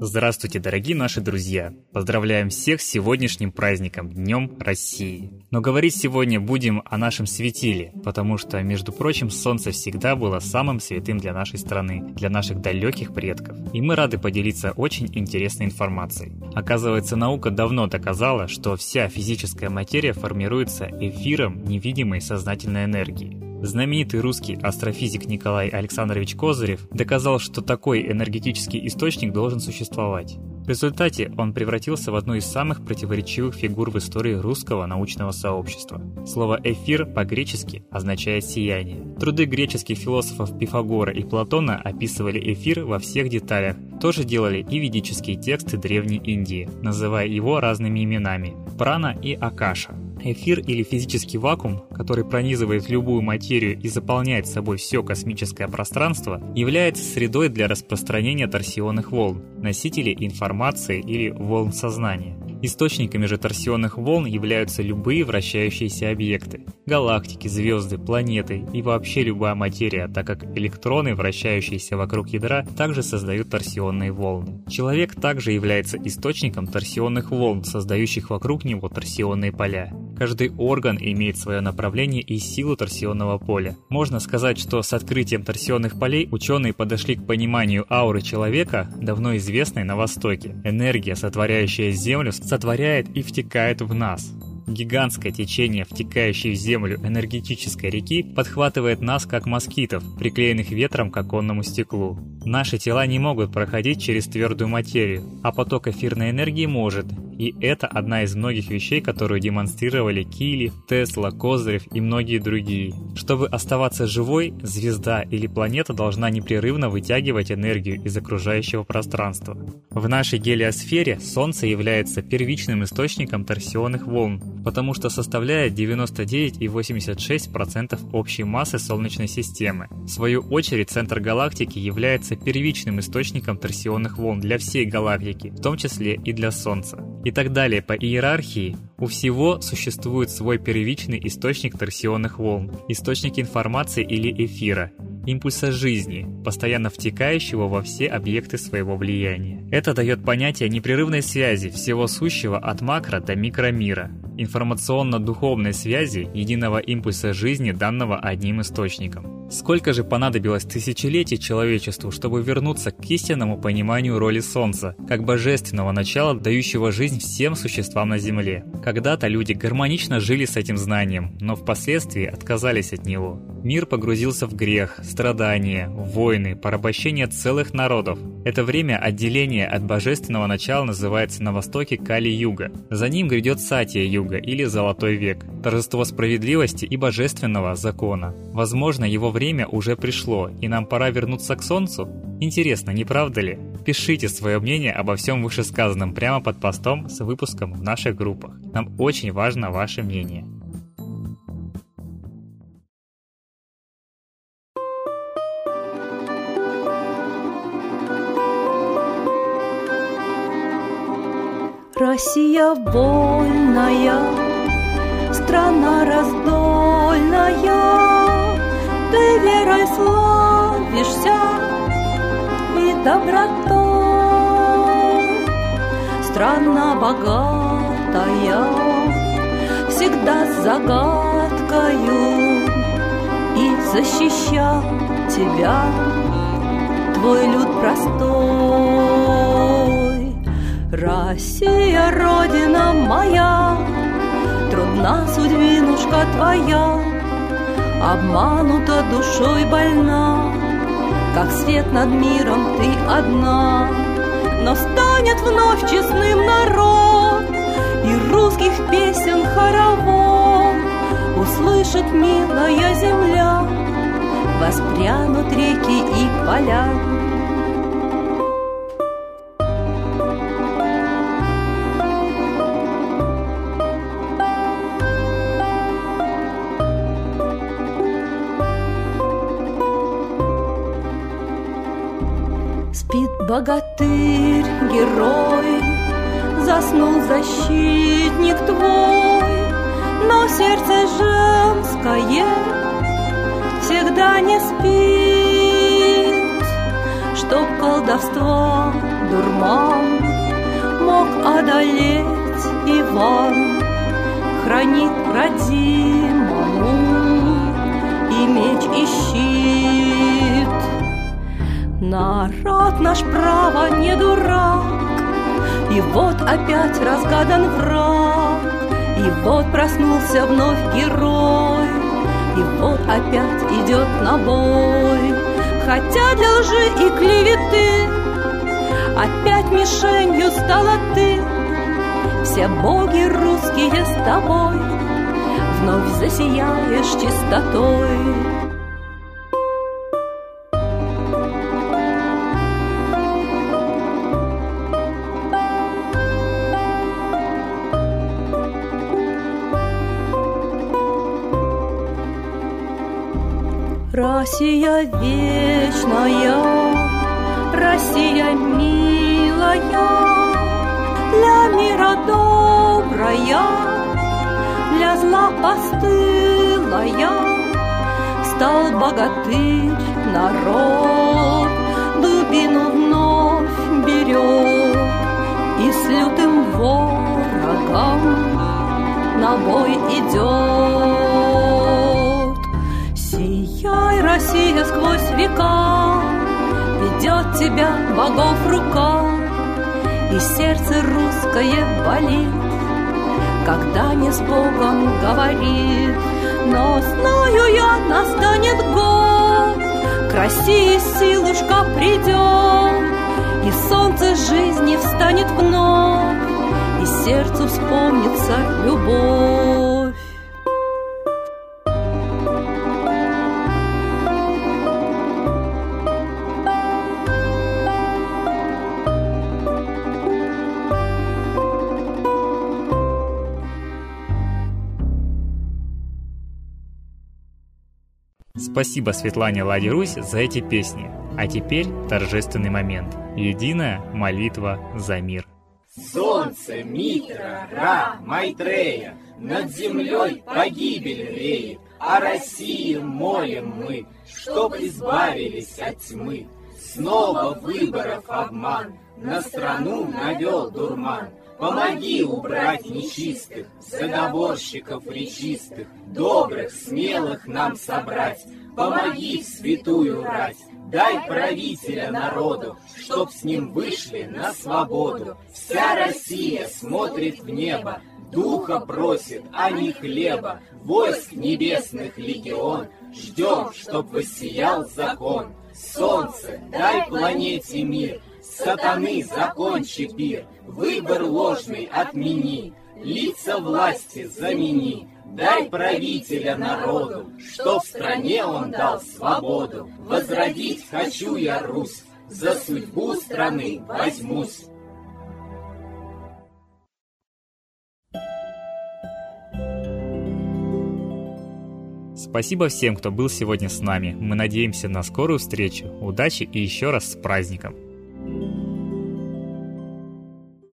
Здравствуйте, дорогие наши друзья! Поздравляем всех с сегодняшним праздником, Днем России! Но говорить сегодня будем о нашем светиле, потому что, между прочим, Солнце всегда было самым святым для нашей страны, для наших далеких предков. И мы рады поделиться очень интересной информацией. Оказывается, наука давно доказала, что вся физическая материя формируется эфиром невидимой сознательной энергии. Знаменитый русский астрофизик Николай Александрович Козырев доказал, что такой энергетический источник должен существовать. В результате он превратился в одну из самых противоречивых фигур в истории русского научного сообщества. Слово «эфир» по-гречески означает «сияние». Труды греческих философов Пифагора и Платона описывали эфир во всех деталях. Тоже делали и ведические тексты Древней Индии, называя его разными именами – прана и акаша. Эфир или физический вакуум, который пронизывает любую материю и заполняет собой все космическое пространство, является средой для распространения торсионных волн, носителей информации или волн сознания. Источниками же торсионных волн являются любые вращающиеся объекты – галактики, звезды, планеты и вообще любая материя, так как электроны, вращающиеся вокруг ядра, также создают торсионные волны. Человек также является источником торсионных волн, создающих вокруг него торсионные поля. Каждый орган имеет свое направление и силу торсионного поля. Можно сказать, что с открытием торсионных полей ученые подошли к пониманию ауры человека, давно известной на Востоке. Энергия, сотворяющая Землю, сотворяет и втекает в нас. Гигантское течение, втекающей в землю энергетической реки, подхватывает нас, как москитов, приклеенных ветром к оконному стеклу. Наши тела не могут проходить через твердую материю, а поток эфирной энергии может, и это одна из многих вещей, которую демонстрировали Кили, Тесла, Козырев и многие другие. Чтобы оставаться живой, звезда или планета должна непрерывно вытягивать энергию из окружающего пространства. В нашей гелиосфере Солнце является первичным источником торсионных волн, потому что составляет 99,86% общей массы Солнечной системы. В свою очередь, центр галактики является первичным источником торсионных волн для всей галактики, в том числе и для Солнца и так далее по иерархии, у всего существует свой первичный источник торсионных волн, источник информации или эфира, импульса жизни, постоянно втекающего во все объекты своего влияния. Это дает понятие непрерывной связи всего сущего от макро до микромира, информационно-духовной связи единого импульса жизни, данного одним источником. Сколько же понадобилось тысячелетий человечеству, чтобы вернуться к истинному пониманию роли Солнца, как божественного начала, дающего жизнь всем существам на Земле? Когда-то люди гармонично жили с этим знанием, но впоследствии отказались от него. Мир погрузился в грех, страдания, войны, порабощение целых народов. Это время отделения от божественного начала называется на Востоке Кали-Юга. За ним грядет Сатия-Юга или Золотой век, торжество справедливости и божественного закона. Возможно, его время уже пришло, и нам пора вернуться к Солнцу? Интересно, не правда ли? Пишите свое мнение обо всем вышесказанном прямо под постом с выпуском в наших группах. Нам очень важно ваше мнение. Россия вольная, страна раздольная, Ты верой славишься и добротой. Страна богатая, всегда загадкою, И защищал тебя твой люд простой. Россия, Родина моя, Трудна судьбинушка твоя, Обманута душой больна, Как свет над миром ты одна. Но станет вновь честным народ, И русских песен хоровод Услышит милая земля, Воспрянут реки и поля. Богатырь, герой, Заснул защитник твой, Но сердце женское Всегда не спит, Чтоб колдовство дурман Мог одолеть Иван Хранит родимому и меч и щит Народ наш право не дурак. И вот опять разгадан враг. И вот проснулся вновь герой. И вот опять идет на бой Хотя для лжи и клеветы Опять мишенью стала ты. Все боги русские с тобой Вновь засияешь чистотой Россия вечная, Россия милая, Для мира добрая, Для зла постылая, Стал богатырь народ, Дубину вновь берет И с лютым ворогом на бой идет. Россия сквозь века Ведет тебя богов рука И сердце русское болит Когда не с Богом говорит. Но знаю я, настанет год К России силушка придет И солнце жизни встанет вновь И сердцу вспомнится любовь Спасибо Светлане Ладе Русь за эти песни. А теперь торжественный момент. Единая молитва за мир. Солнце, Митра, Ра, Майтрея, Над землей погибель реет, О России молим мы, Чтоб избавились от тьмы. Снова выборов обман, На страну навел дурман, Помоги убрать нечистых, заговорщиков речистых, добрых, смелых нам собрать. Помоги в святую рать, дай правителя народу, чтоб с ним вышли на свободу. Вся Россия смотрит в небо, духа просит, а не хлеба. Войск небесных легион, ждем, чтоб воссиял закон. Солнце, дай планете мир, Сатаны, закончи пир, выбор ложный отмени, лица власти замени, дай правителя народу, что в стране он дал свободу. Возродить хочу я Русь, за судьбу страны возьмусь. Спасибо всем, кто был сегодня с нами. Мы надеемся на скорую встречу. Удачи и еще раз с праздником!